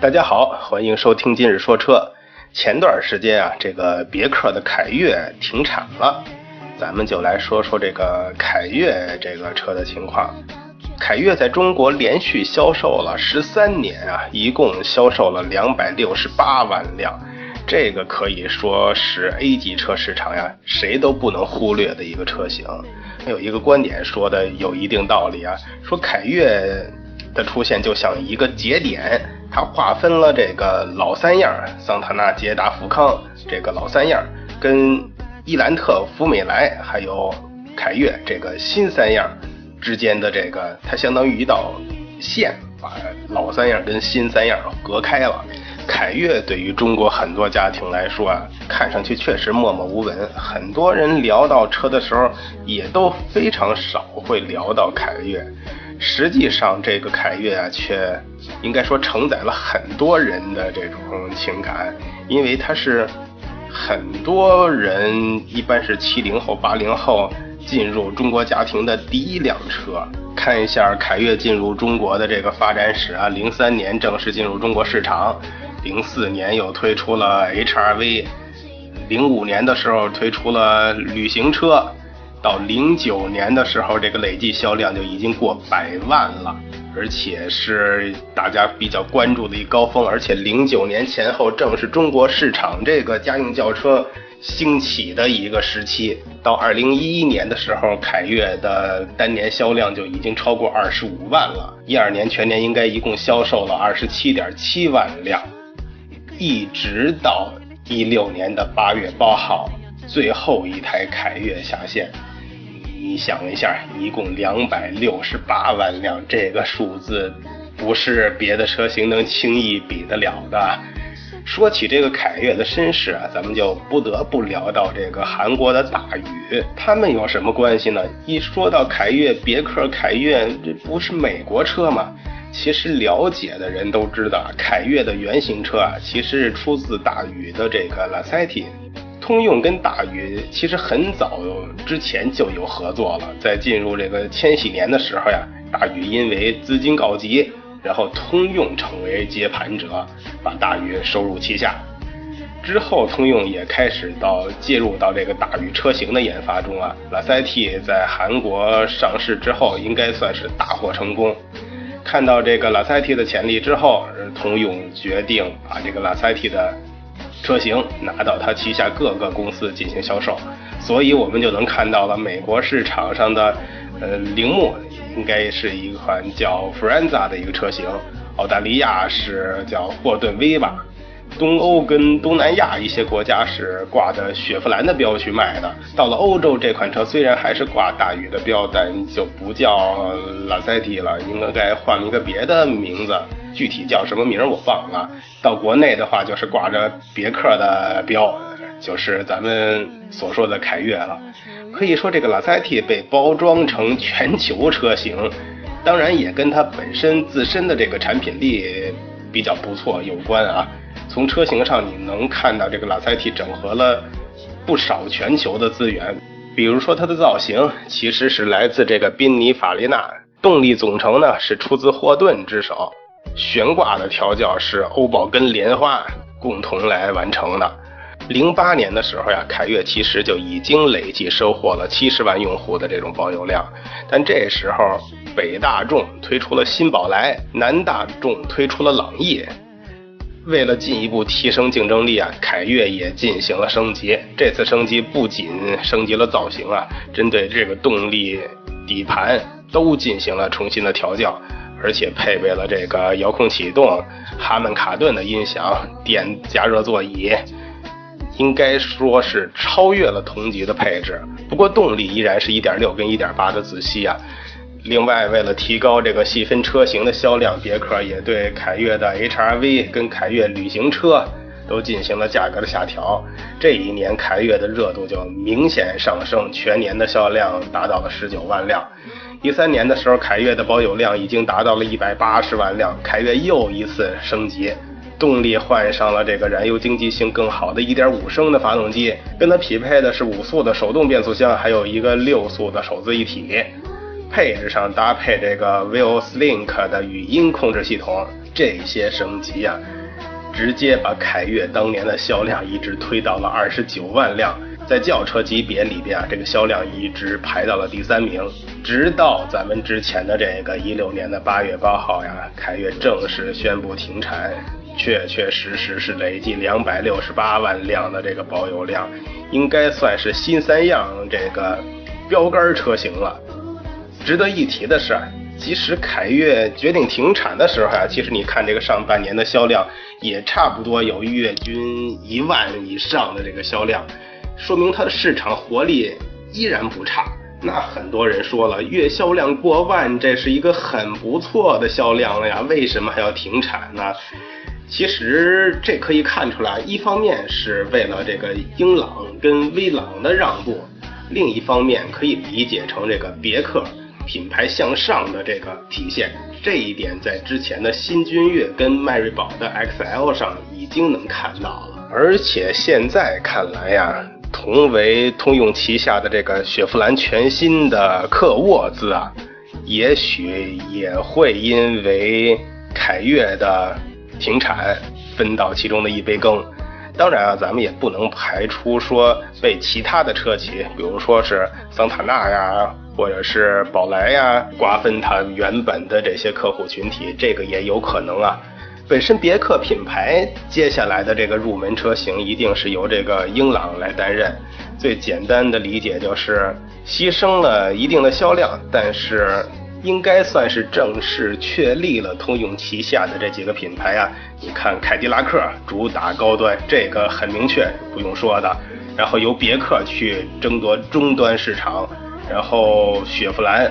大家好，欢迎收听今日说车。前段时间啊，这个别克的凯越停产了，咱们就来说说这个凯越这个车的情况。凯越在中国连续销售了十三年啊，一共销售了两百六十八万辆，这个可以说是 A 级车市场呀，谁都不能忽略的一个车型。有一个观点说的有一定道理啊，说凯越的出现就像一个节点。它划分了这个老三样，桑塔纳、捷达、福康这个老三样，跟伊兰特、福美来还有凯越这个新三样之间的这个，它相当于一道线，把老三样跟新三样隔开了。凯越对于中国很多家庭来说啊，看上去确实默默无闻，很多人聊到车的时候，也都非常少会聊到凯越。实际上，这个凯越啊，却应该说承载了很多人的这种情感，因为它是很多人一般是七零后、八零后进入中国家庭的第一辆车。看一下凯越进入中国的这个发展史啊，零三年正式进入中国市场，零四年又推出了 HR-V，零五年的时候推出了旅行车。到零九年的时候，这个累计销量就已经过百万了，而且是大家比较关注的一高峰。而且零九年前后正是中国市场这个家用轿车兴起的一个时期。到二零一一年的时候，凯越的单年销量就已经超过二十五万了。一二年全年应该一共销售了二十七点七万辆，一直到一六年的八月八号，最后一台凯越下线。你想一下，一共两百六十八万辆，这个数字不是别的车型能轻易比得了的。说起这个凯越的身世啊，咱们就不得不聊到这个韩国的大宇，他们有什么关系呢？一说到凯越，别克凯越，这不是美国车吗？其实了解的人都知道，凯越的原型车啊，其实是出自大宇的这个拉塞蒂。通用跟大宇其实很早之前就有合作了，在进入这个千禧年的时候呀，大宇因为资金告急，然后通用成为接盘者，把大宇收入旗下。之后，通用也开始到介入到这个大宇车型的研发中啊。拉塞蒂在韩国上市之后，应该算是大获成功。看到这个拉塞蒂的潜力之后，通用决定把这个拉塞蒂的。车型拿到它旗下各个公司进行销售，所以我们就能看到了美国市场上的，呃，铃木应该是一款叫 Frenza 的一个车型，澳大利亚是叫霍顿 V 吧，东欧跟东南亚一些国家是挂着雪佛兰的标去卖的。到了欧洲，这款车虽然还是挂大宇的标，但就不叫拉塞蒂了，应该换一个别的名字。具体叫什么名我忘了。到国内的话，就是挂着别克的标，就是咱们所说的凯越了。可以说，这个拉塞蒂被包装成全球车型，当然也跟它本身自身的这个产品力比较不错有关啊。从车型上你能看到，这个拉塞蒂整合了不少全球的资源，比如说它的造型其实是来自这个宾尼法利纳，动力总成呢是出自霍顿之手。悬挂的调教是欧宝跟莲花共同来完成的。零八年的时候呀，凯越其实就已经累计收获了七十万用户的这种保有量。但这时候，北大众推出了新宝来，南大众推出了朗逸。为了进一步提升竞争力啊，凯越也进行了升级。这次升级不仅升级了造型啊，针对这个动力、底盘都进行了重新的调教。而且配备了这个遥控启动、哈曼卡顿的音响、电加热座椅，应该说是超越了同级的配置。不过动力依然是一点六跟一点八的自吸啊。另外，为了提高这个细分车型的销量，别克也对凯越的 HR-V 跟凯越旅行车都进行了价格的下调。这一年，凯越的热度就明显上升，全年的销量达到了十九万辆。一三年的时候，凯越的保有量已经达到了一百八十万辆，凯越又一次升级，动力换上了这个燃油经济性更好的1.5升的发动机，跟它匹配的是五速的手动变速箱，还有一个六速的手自一体。配置上搭配这个 Vios Link 的语音控制系统，这些升级啊，直接把凯越当年的销量一直推到了二十九万辆，在轿车级别里边啊，这个销量一直排到了第三名，直到咱们之前的这个一六年的八月八号呀，凯越正式宣布停产，确确实实是累计两百六十八万辆的这个保有量，应该算是新三样这个标杆车型了。值得一提的是，即使凯越决定停产的时候呀，其实你看这个上半年的销量也差不多有月均一万以上的这个销量，说明它的市场活力依然不差。那很多人说了，月销量过万，这是一个很不错的销量了呀，为什么还要停产呢？其实这可以看出来，一方面是为了这个英朗跟威朗的让步，另一方面可以理解成这个别克。品牌向上的这个体现，这一点在之前的新君越跟迈锐宝的 XL 上已经能看到了。而且现在看来呀，同为通用旗下的这个雪佛兰全新的克沃兹啊，也许也会因为凯越的停产分到其中的一杯羹。当然啊，咱们也不能排除说被其他的车企，比如说是桑塔纳呀。或者是宝来呀，瓜分它原本的这些客户群体，这个也有可能啊。本身别克品牌接下来的这个入门车型，一定是由这个英朗来担任。最简单的理解就是，牺牲了一定的销量，但是应该算是正式确立了通用旗下的这几个品牌啊。你看凯迪拉克主打高端，这个很明确，不用说的。然后由别克去争夺中端市场。然后雪佛兰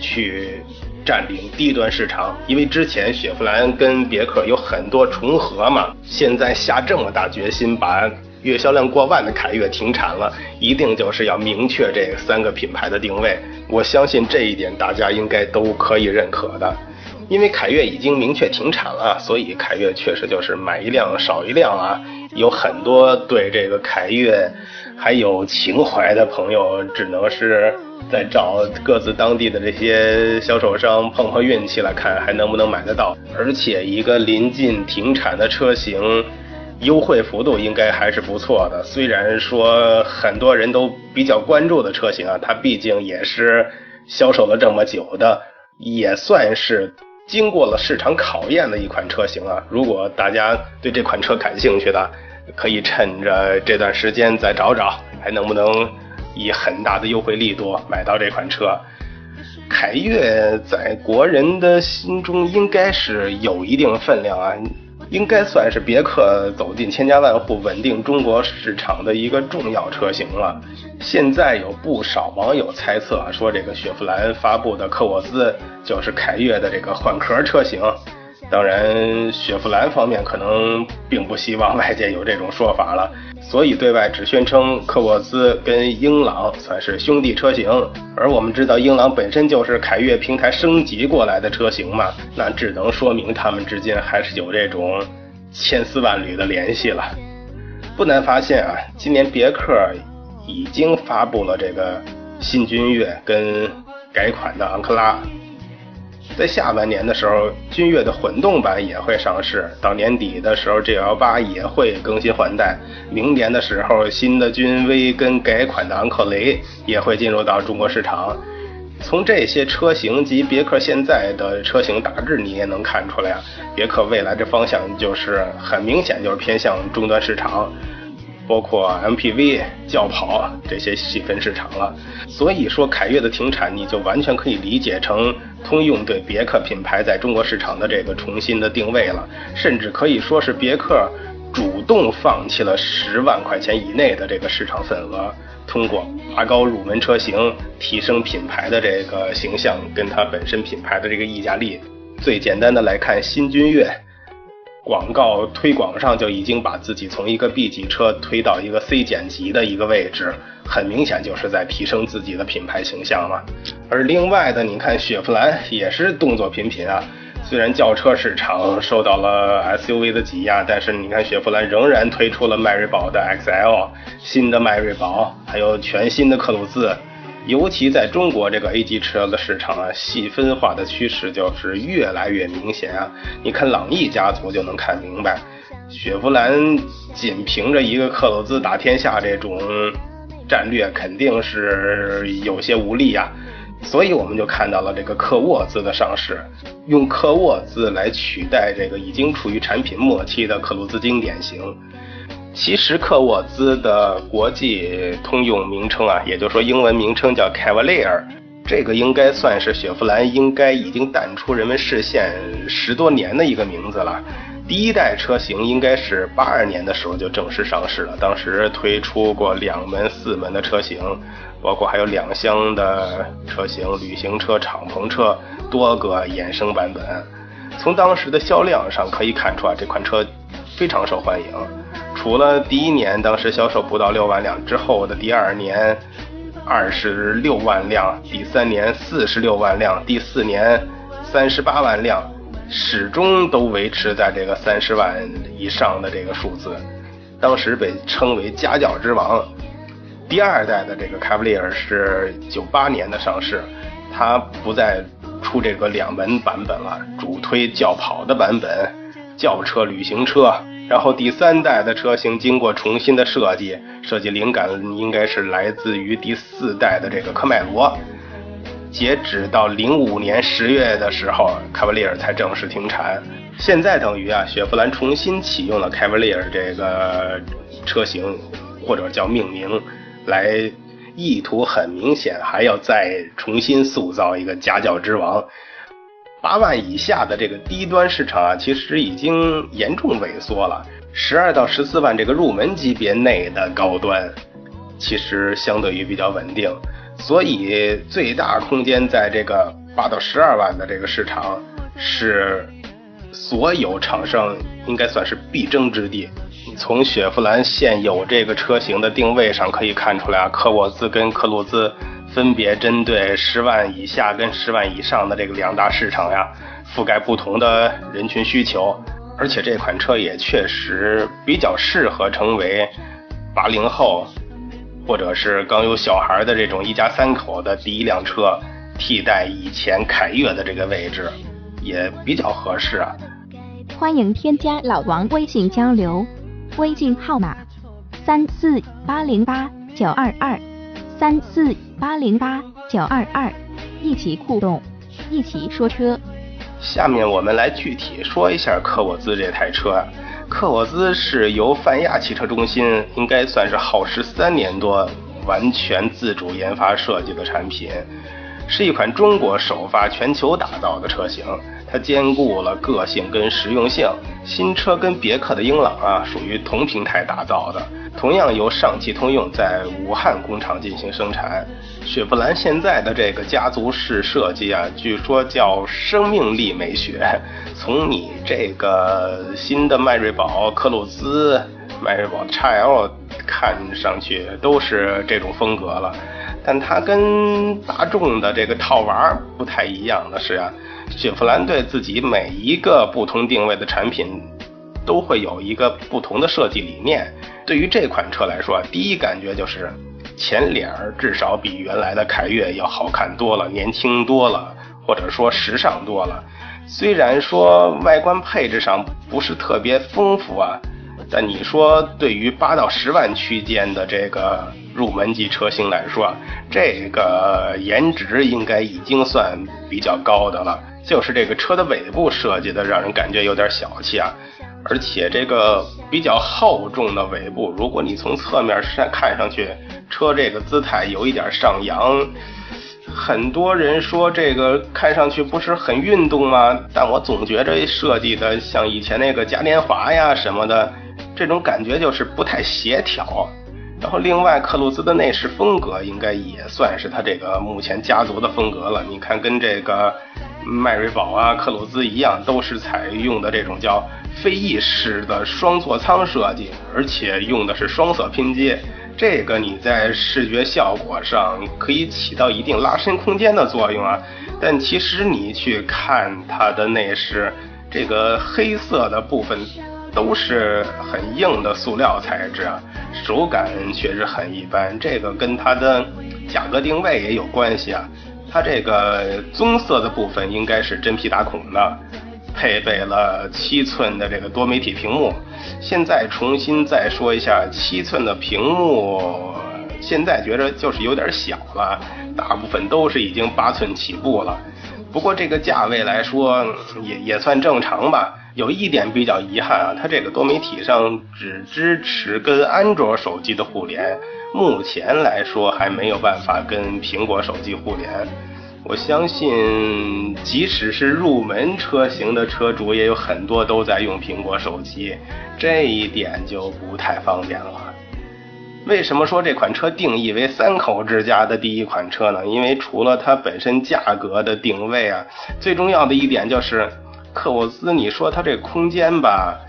去占领低端市场，因为之前雪佛兰跟别克有很多重合嘛。现在下这么大决心把月销量过万的凯越停产了，一定就是要明确这三个品牌的定位。我相信这一点大家应该都可以认可的。因为凯越已经明确停产了，所以凯越确实就是买一辆少一辆啊。有很多对这个凯越还有情怀的朋友，只能是。再找各自当地的这些销售商碰碰运气来，看还能不能买得到。而且一个临近停产的车型，优惠幅度应该还是不错的。虽然说很多人都比较关注的车型啊，它毕竟也是销售了这么久的，也算是经过了市场考验的一款车型啊。如果大家对这款车感兴趣的，可以趁着这段时间再找找，还能不能。以很大的优惠力度买到这款车，凯越在国人的心中应该是有一定分量啊，应该算是别克走进千家万户、稳定中国市场的一个重要车型了。现在有不少网友猜测啊说，这个雪佛兰发布的科沃兹就是凯越的这个换壳车型。当然，雪佛兰方面可能并不希望外界有这种说法了。所以对外只宣称科沃兹跟英朗算是兄弟车型，而我们知道英朗本身就是凯越平台升级过来的车型嘛，那只能说明他们之间还是有这种千丝万缕的联系了。不难发现啊，今年别克已经发布了这个新君越跟改款的昂克拉。在下半年的时候，君越的混动版也会上市。到年底的时候，GL 八也会更新换代。明年的时候，新的君威跟改款的昂克雷也会进入到中国市场。从这些车型及别克现在的车型大致，你也能看出来啊，别克未来的方向就是很明显，就是偏向终端市场。包括 MPV、轿跑这些细分市场了，所以说凯越的停产，你就完全可以理解成通用对别克品牌在中国市场的这个重新的定位了，甚至可以说是别克主动放弃了十万块钱以内的这个市场份额，通过拔高入门车型，提升品牌的这个形象，跟它本身品牌的这个溢价力。最简单的来看，新君越。广告推广上就已经把自己从一个 B 级车推到一个 C 减级的一个位置，很明显就是在提升自己的品牌形象嘛。而另外的，你看雪佛兰也是动作频频啊，虽然轿车市场受到了 SUV 的挤压，但是你看雪佛兰仍然推出了迈锐宝的 XL，新的迈锐宝，还有全新的克鲁兹。尤其在中国这个 A 级车的市场啊，细分化的趋势就是越来越明显啊。你看朗逸家族就能看明白，雪佛兰仅凭着一个克鲁兹打天下这种战略，肯定是有些无力啊。所以我们就看到了这个科沃兹的上市，用科沃兹来取代这个已经处于产品末期的克鲁兹经典型。其实科沃兹的国际通用名称啊，也就是说英文名称叫 Cavalier，这个应该算是雪佛兰应该已经淡出人们视线十多年的一个名字了。第一代车型应该是八二年的时候就正式上市了，当时推出过两门、四门的车型，包括还有两厢的车型、旅行车、敞篷车多个衍生版本。从当时的销量上可以看出啊，这款车非常受欢迎。除了第一年当时销售不到六万辆之后的第二年二十六万辆，第三年四十六万辆，第四年三十八万辆，始终都维持在这个三十万以上的这个数字。当时被称为家轿之王。第二代的这个凯布利尔是九八年的上市，它不再出这个两门版本了，主推轿跑的版本，轿车、旅行车。然后第三代的车型经过重新的设计，设计灵感应该是来自于第四代的这个科迈罗。截止到零五年十月的时候，凯布利尔才正式停产。现在等于啊，雪佛兰重新启用了凯文利尔这个车型，或者叫命名，来意图很明显，还要再重新塑造一个家轿之王。八万以下的这个低端市场啊，其实已经严重萎缩了。十二到十四万这个入门级别内的高端，其实相对于比较稳定，所以最大空间在这个八到十二万的这个市场，是所有厂商应该算是必争之地。从雪佛兰现有这个车型的定位上可以看出来啊，科沃兹跟科鲁兹。分别针对十万以下跟十万以上的这个两大市场呀，覆盖不同的人群需求，而且这款车也确实比较适合成为八零后或者是刚有小孩的这种一家三口的第一辆车，替代以前凯越的这个位置，也比较合适啊。欢迎添加老王微信交流，微信号码三四八零八九二二三四。八零八九二二，一起互动，一起说车。下面我们来具体说一下科沃兹这台车。科沃兹是由泛亚汽车中心应该算是耗时三年多，完全自主研发设计的产品，是一款中国首发、全球打造的车型。兼顾了个性跟实用性。新车跟别克的英朗啊，属于同平台打造的。同样由上汽通用在武汉工厂进行生产。雪佛兰现在的这个家族式设计啊，据说叫生命力美学。从你这个新的迈锐宝、克鲁兹、迈锐宝 XL 看上去都是这种风格了，但它跟大众的这个套娃不太一样的是啊，雪佛兰对自己每一个不同定位的产品，都会有一个不同的设计理念。对于这款车来说，第一感觉就是前脸儿至少比原来的凯越要好看多了，年轻多了，或者说时尚多了。虽然说外观配置上不是特别丰富啊，但你说对于八到十万区间的这个入门级车型来说，这个颜值应该已经算比较高的了。就是这个车的尾部设计的让人感觉有点小气啊。而且这个比较厚重的尾部，如果你从侧面上看上去，车这个姿态有一点上扬，很多人说这个看上去不是很运动吗？但我总觉着设计的像以前那个嘉年华呀什么的，这种感觉就是不太协调。然后另外克鲁兹的内饰风格应该也算是它这个目前家族的风格了。你看跟这个迈锐宝啊、克鲁兹一样，都是采用的这种叫飞翼式的双座舱设计，而且用的是双色拼接。这个你在视觉效果上可以起到一定拉伸空间的作用啊。但其实你去看它的内饰，这个黑色的部分都是很硬的塑料材质啊，手感确实很一般。这个跟它的价格定位也有关系啊。它这个棕色的部分应该是真皮打孔的，配备了七寸的这个多媒体屏幕。现在重新再说一下，七寸的屏幕，现在觉着就是有点小了。大部分都是已经八寸起步了，不过这个价位来说也也算正常吧。有一点比较遗憾啊，它这个多媒体上只支持跟安卓手机的互联，目前来说还没有办法跟苹果手机互联。我相信，即使是入门车型的车主，也有很多都在用苹果手机，这一点就不太方便了。为什么说这款车定义为三口之家的第一款车呢？因为除了它本身价格的定位啊，最重要的一点就是科沃兹。你说它这空间吧，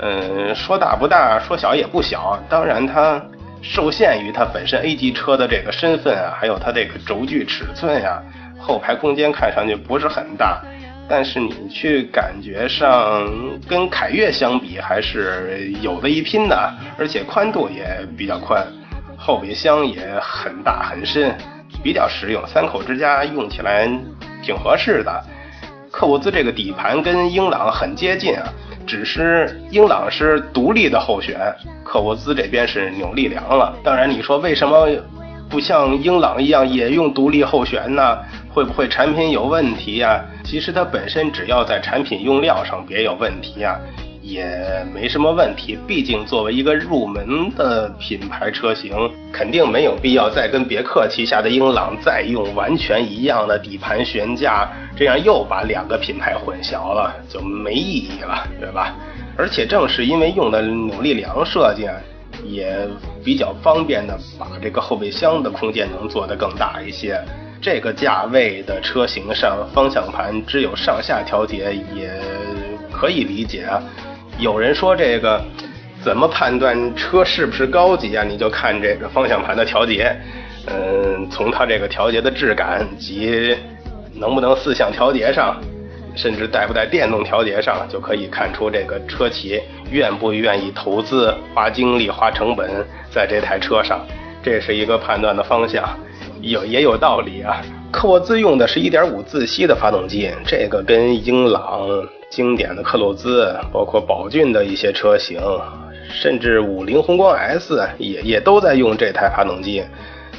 嗯，说大不大，说小也不小。当然它受限于它本身 A 级车的这个身份啊，还有它这个轴距尺寸呀，后排空间看上去不是很大。但是你去感觉上跟凯越相比还是有的一拼的，而且宽度也比较宽，后备箱也很大很深，比较实用，三口之家用起来挺合适的。科沃兹这个底盘跟英朗很接近啊，只是英朗是独立的后悬，科沃兹这边是扭力梁了。当然你说为什么不像英朗一样也用独立后悬呢？会不会产品有问题呀？其实它本身只要在产品用料上别有问题呀，也没什么问题。毕竟作为一个入门的品牌车型，肯定没有必要再跟别克旗下的英朗再用完全一样的底盘悬架，这样又把两个品牌混淆了，就没意义了，对吧？而且正是因为用的扭力梁设计，也比较方便的把这个后备箱的空间能做得更大一些。这个价位的车型上，方向盘只有上下调节也可以理解啊。有人说这个怎么判断车是不是高级啊？你就看这个方向盘的调节，嗯，从它这个调节的质感及能不能四向调节上，甚至带不带电动调节上，就可以看出这个车企愿不愿意投资、花精力、花成本在这台车上，这是一个判断的方向。有也有道理啊，科沃兹用的是一点五自吸的发动机，这个跟英朗经典的克鲁兹，包括宝骏的一些车型，甚至五菱宏光 S 也也都在用这台发动机。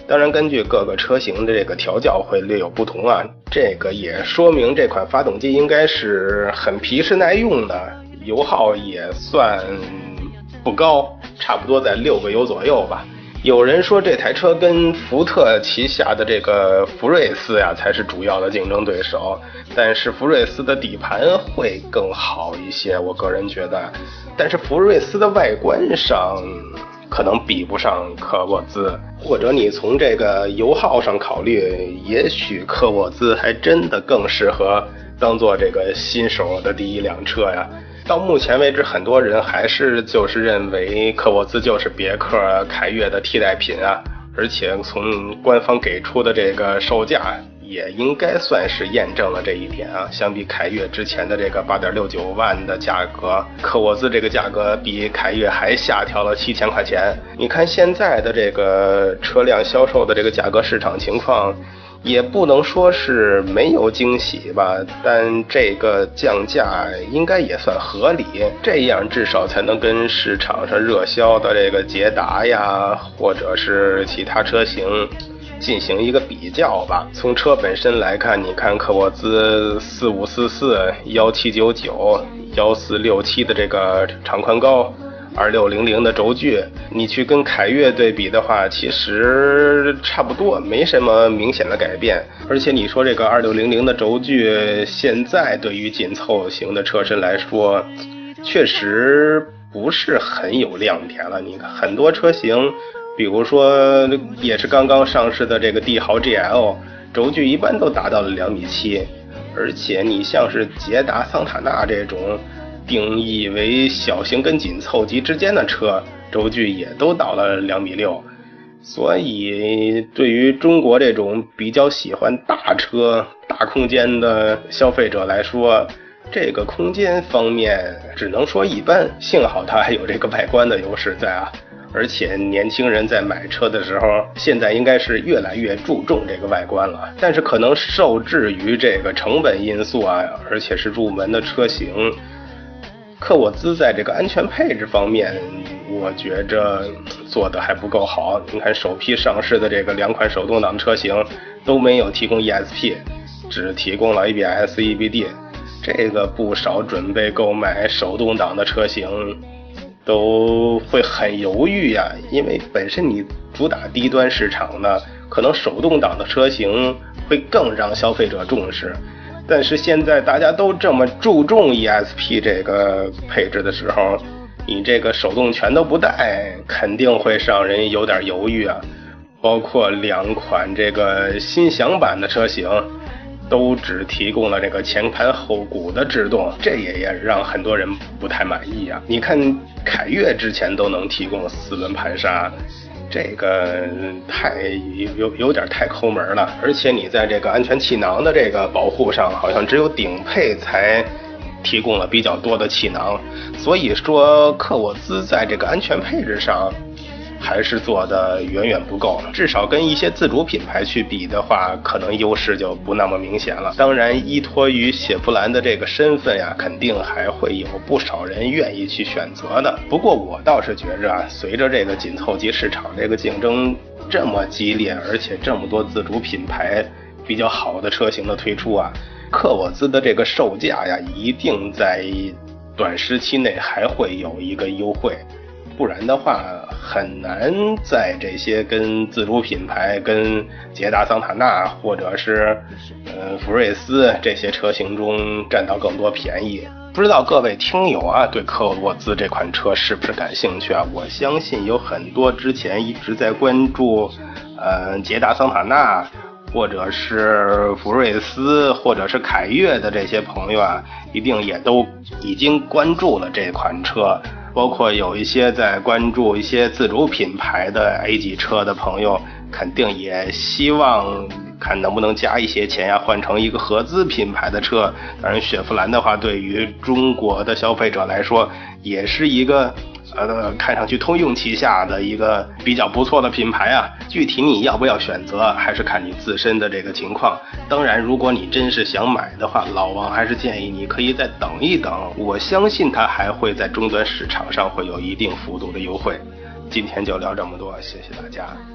当然，根据各个车型的这个调教会略有不同啊，这个也说明这款发动机应该是很皮实耐用的，油耗也算不高，差不多在六个油左右吧。有人说这台车跟福特旗下的这个福睿斯呀才是主要的竞争对手，但是福睿斯的底盘会更好一些，我个人觉得。但是福睿斯的外观上可能比不上科沃兹，或者你从这个油耗上考虑，也许科沃兹还真的更适合当做这个新手的第一辆车呀。到目前为止，很多人还是就是认为科沃兹就是别克凯越的替代品啊，而且从官方给出的这个售价，也应该算是验证了这一点啊。相比凯越之前的这个八点六九万的价格，科沃兹这个价格比凯越还下调了七千块钱。你看现在的这个车辆销售的这个价格市场情况。也不能说是没有惊喜吧，但这个降价应该也算合理，这样至少才能跟市场上热销的这个捷达呀，或者是其他车型进行一个比较吧。从车本身来看，你看科沃兹四五四四、幺七九九、幺四六七的这个长宽高。二六零零的轴距，你去跟凯越对比的话，其实差不多，没什么明显的改变。而且你说这个二六零零的轴距，现在对于紧凑型的车身来说，确实不是很有亮点了。你看很多车型比如说也是刚刚上市的这个帝豪 GL，轴距一般都达到了两米七，而且你像是捷达、桑塔纳这种定义为小型跟紧凑级之间的车，轴距也都到了两米六。所以，对于中国这种比较喜欢大车、大空间的消费者来说，这个空间方面只能说一般。幸好它还有这个外观的优势在啊！而且年轻人在买车的时候，现在应该是越来越注重这个外观了。但是可能受制于这个成本因素啊，而且是入门的车型。科沃兹在这个安全配置方面，我觉着做的还不够好。你看首批上市的这个两款手动挡车型都没有提供 ESP，只提供了 ABS、EBD。这个不少准备购买手动挡的车型都会很犹豫呀，因为本身你主打低端市场呢，可能手动挡的车型会更让消费者重视。但是现在大家都这么注重 ESP 这个配置的时候，你这个手动全都不带，肯定会让人有点犹豫啊。包括两款这个新享版的车型，都只提供了这个前盘后鼓的制动，这也也让很多人不太满意啊。你看凯越之前都能提供四轮盘刹。这个太有有点太抠门了，而且你在这个安全气囊的这个保护上，好像只有顶配才提供了比较多的气囊，所以说科沃兹在这个安全配置上。还是做的远远不够，至少跟一些自主品牌去比的话，可能优势就不那么明显了。当然，依托于雪佛兰的这个身份呀，肯定还会有不少人愿意去选择的。不过我倒是觉着啊，随着这个紧凑级市场这个竞争这么激烈，而且这么多自主品牌比较好的车型的推出啊，科沃兹的这个售价呀，一定在短时期内还会有一个优惠。不然的话，很难在这些跟自主品牌、跟捷达、桑塔纳或者是呃福睿斯这些车型中占到更多便宜。不知道各位听友啊，对科沃兹这款车是不是感兴趣啊？我相信有很多之前一直在关注呃捷达、桑塔纳，或者是福睿斯，或者是凯越的这些朋友啊，一定也都已经关注了这款车。包括有一些在关注一些自主品牌的 A 级车的朋友，肯定也希望看能不能加一些钱呀，换成一个合资品牌的车。当然，雪佛兰的话，对于中国的消费者来说，也是一个。呃，看上去通用旗下的一个比较不错的品牌啊，具体你要不要选择，还是看你自身的这个情况。当然，如果你真是想买的话，老王还是建议你可以再等一等。我相信它还会在终端市场上会有一定幅度的优惠。今天就聊这么多，谢谢大家。